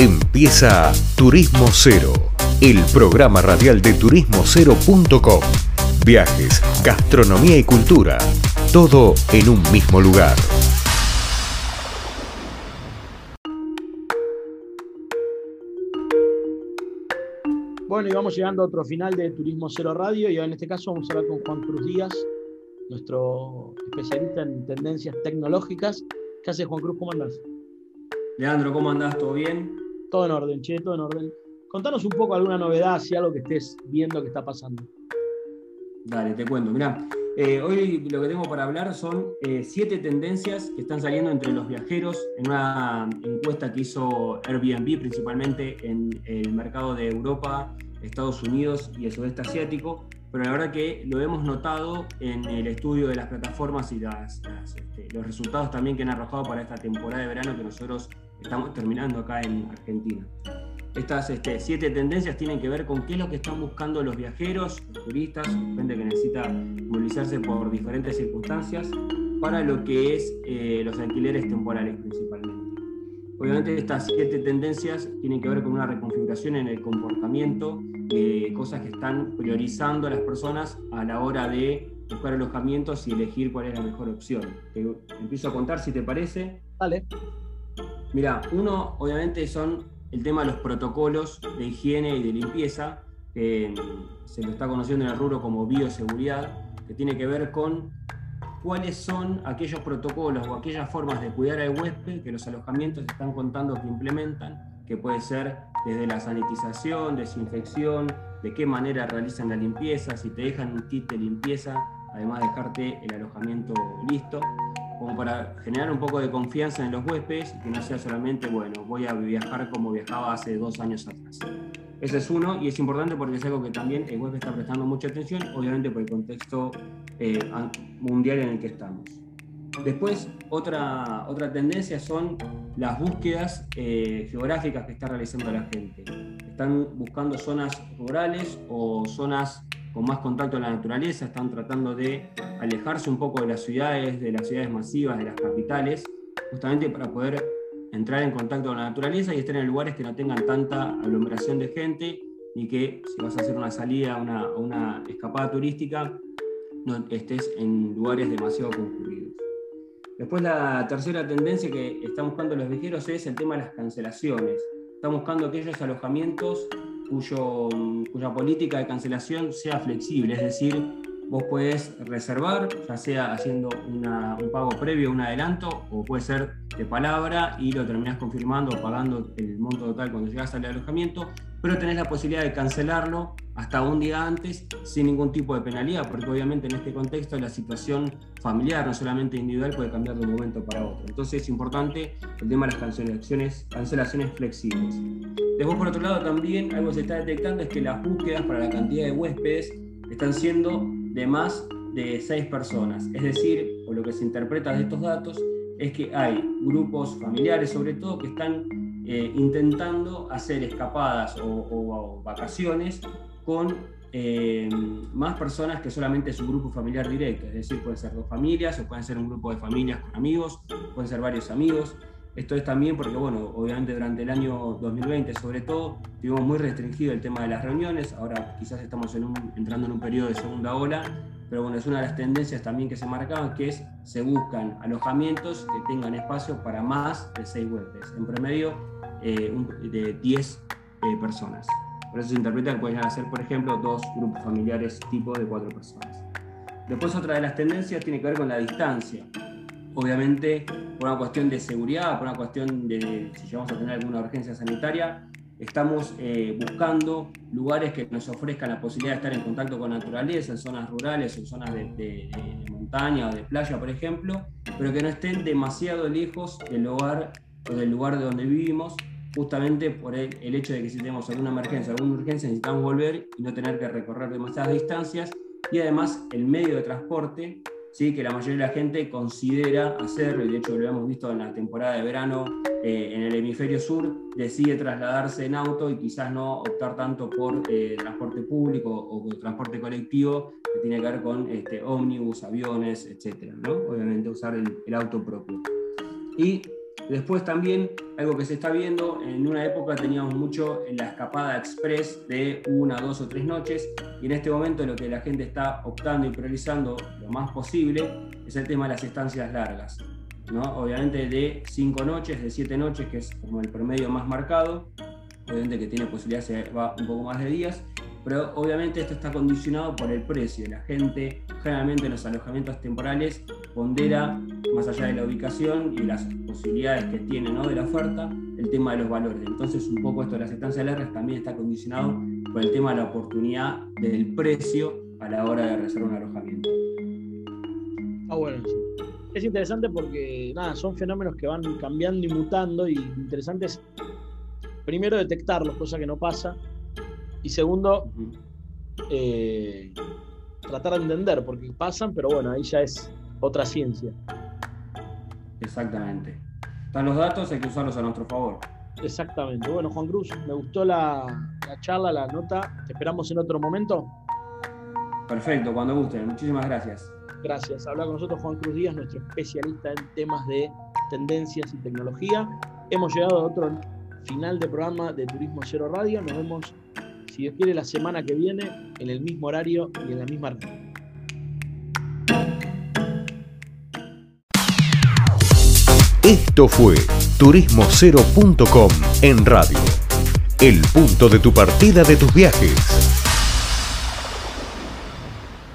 Empieza Turismo Cero, el programa radial de turismocero.com. Viajes, gastronomía y cultura, todo en un mismo lugar. Bueno, y vamos llegando a otro final de Turismo Cero Radio y en este caso vamos a hablar con Juan Cruz Díaz, nuestro especialista en tendencias tecnológicas. ¿Qué hace Juan Cruz? ¿Cómo andás? Leandro, ¿cómo andás? ¿Todo bien? Todo en orden, che, todo en orden. Contanos un poco alguna novedad, si algo que estés viendo que está pasando. Dale, te cuento. Mirá, eh, hoy lo que tengo para hablar son eh, siete tendencias que están saliendo entre los viajeros en una encuesta que hizo Airbnb, principalmente en el mercado de Europa, Estados Unidos y el sudeste asiático. Pero la verdad que lo hemos notado en el estudio de las plataformas y este, los resultados también que han arrojado para esta temporada de verano que nosotros estamos terminando acá en Argentina. Estas este, siete tendencias tienen que ver con qué es lo que están buscando los viajeros, los turistas, gente que necesita movilizarse por diferentes circunstancias para lo que es eh, los alquileres temporales principalmente. Obviamente estas siete tendencias tienen que ver con una reconfiguración en el comportamiento, eh, cosas que están priorizando a las personas a la hora de buscar alojamientos y elegir cuál es la mejor opción. Te empiezo a contar si te parece. Vale. Mira, uno obviamente son el tema de los protocolos de higiene y de limpieza, que mm, se lo está conociendo en el rubro como bioseguridad, que tiene que ver con cuáles son aquellos protocolos o aquellas formas de cuidar al huésped que los alojamientos están contando que implementan, que puede ser desde la sanitización, desinfección, de qué manera realizan la limpieza, si te dejan un kit de limpieza, además de dejarte el alojamiento listo como para generar un poco de confianza en los huéspedes que no sea solamente, bueno, voy a viajar como viajaba hace dos años atrás. Ese es uno y es importante porque es algo que también el huésped está prestando mucha atención, obviamente por el contexto eh, mundial en el que estamos. Después, otra, otra tendencia son las búsquedas eh, geográficas que está realizando la gente. Están buscando zonas rurales o zonas con más contacto con la naturaleza, están tratando de alejarse un poco de las ciudades, de las ciudades masivas, de las capitales, justamente para poder entrar en contacto con la naturaleza y estar en lugares que no tengan tanta aglomeración de gente y que si vas a hacer una salida una, una, escapada turística, no estés en lugares demasiado concurridos. Después la tercera tendencia que están buscando los viajeros es el tema de las cancelaciones. Están buscando aquellos alojamientos cuyo, cuya política de cancelación sea flexible, es decir, vos podés reservar, ya sea haciendo un pago previo, un adelanto, o puede ser de palabra y lo terminás confirmando o pagando el monto total cuando llegas al alojamiento, pero tenés la posibilidad de cancelarlo hasta un día antes sin ningún tipo de penalidad, porque obviamente en este contexto la situación familiar, no solamente individual, puede cambiar de un momento para otro. Entonces es importante el tema de las cancelaciones, cancelaciones flexibles. Después, por otro lado, también algo que se está detectando es que las búsquedas para la cantidad de huéspedes están siendo de más de seis personas. Es decir, o lo que se interpreta de estos datos, es que hay grupos familiares, sobre todo, que están eh, intentando hacer escapadas o, vacaciones con eh, más personas que solamente su grupo familiar directo. Es decir, pueden ser dos familias o pueden ser un grupo de familias con amigos, pueden ser varios amigos. Esto es también porque, bueno, obviamente durante el año 2020 sobre todo, tuvimos muy restringido el tema de las reuniones, ahora quizás estamos entrando en un periodo de segunda ola, pero bueno, es una de las tendencias también que se marcaban, que es se buscan alojamientos que tengan espacio para más de seis huéspedes, en promedio eh, de 10 eh, personas. Por eso se interpreta que pueden hacer, por ejemplo, dos grupos familiares tipo de cuatro personas. Después otra de las tendencias tiene que ver con la distancia obviamente por una cuestión de seguridad, por una cuestión de si llegamos a tener alguna urgencia sanitaria, estamos eh, buscando lugares que nos ofrezcan la posibilidad de estar en contacto con naturaleza, en zonas rurales, en zonas de, montaña o de playa, por ejemplo, pero que no estén demasiado lejos del hogar o del lugar de donde vivimos, justamente por el, el hecho de que si tenemos alguna emergencia, alguna urgencia, necesitamos volver y no tener que recorrer demasiadas distancias, y además el medio de transporte ¿sí? que la mayoría de la gente considera hacerlo, y de hecho lo hemos visto en la temporada de verano eh, en el hemisferio sur, decide trasladarse en auto y quizás no optar tanto por eh, transporte público o, transporte colectivo, que tiene que ver con este, ómnibus, aviones, etc. ¿no? Obviamente usar el, auto propio. Y Después también algo que se está viendo, en una época teníamos mucho la escapada express de una, dos o tres noches y en este momento lo que la gente está optando y priorizando lo más posible es el tema de las estancias largas. ¿no? Obviamente de cinco noches, de siete noches, que es como el promedio más marcado, obviamente que tiene posibilidad se va un poco más de días, pero obviamente esto está condicionado por el precio. La gente generalmente en los alojamientos temporales pondera, más allá de la ubicación y las posibilidades que tiene ¿no? de la oferta, el tema de los valores. Entonces un poco esto de las estancias también está condicionado por el tema de la oportunidad del precio a la hora de reservar un alojamiento. Ah, bueno, Es interesante porque nada, son fenómenos que van cambiando y mutando y interesante es primero detectarlos, cosa que no pasa, y segundo, eh, tratar de entender, porque pasan, pero bueno, ahí ya es otra ciencia. Exactamente. Están los datos, hay que usarlos a nuestro favor. Exactamente. Bueno, Juan Cruz, me gustó la, charla, la nota. Te esperamos en otro momento. Perfecto, cuando gusten. Muchísimas gracias. Gracias. Habla con nosotros Juan Cruz Díaz, nuestro especialista en temas de tendencias y tecnología. Hemos llegado a otro final de programa de Turismo Cero Radio. Nos vemos si Dios quiere, la semana que viene, en el mismo horario y en la misma Esto fue turismocero.com en radio. El punto de tu partida de tus viajes.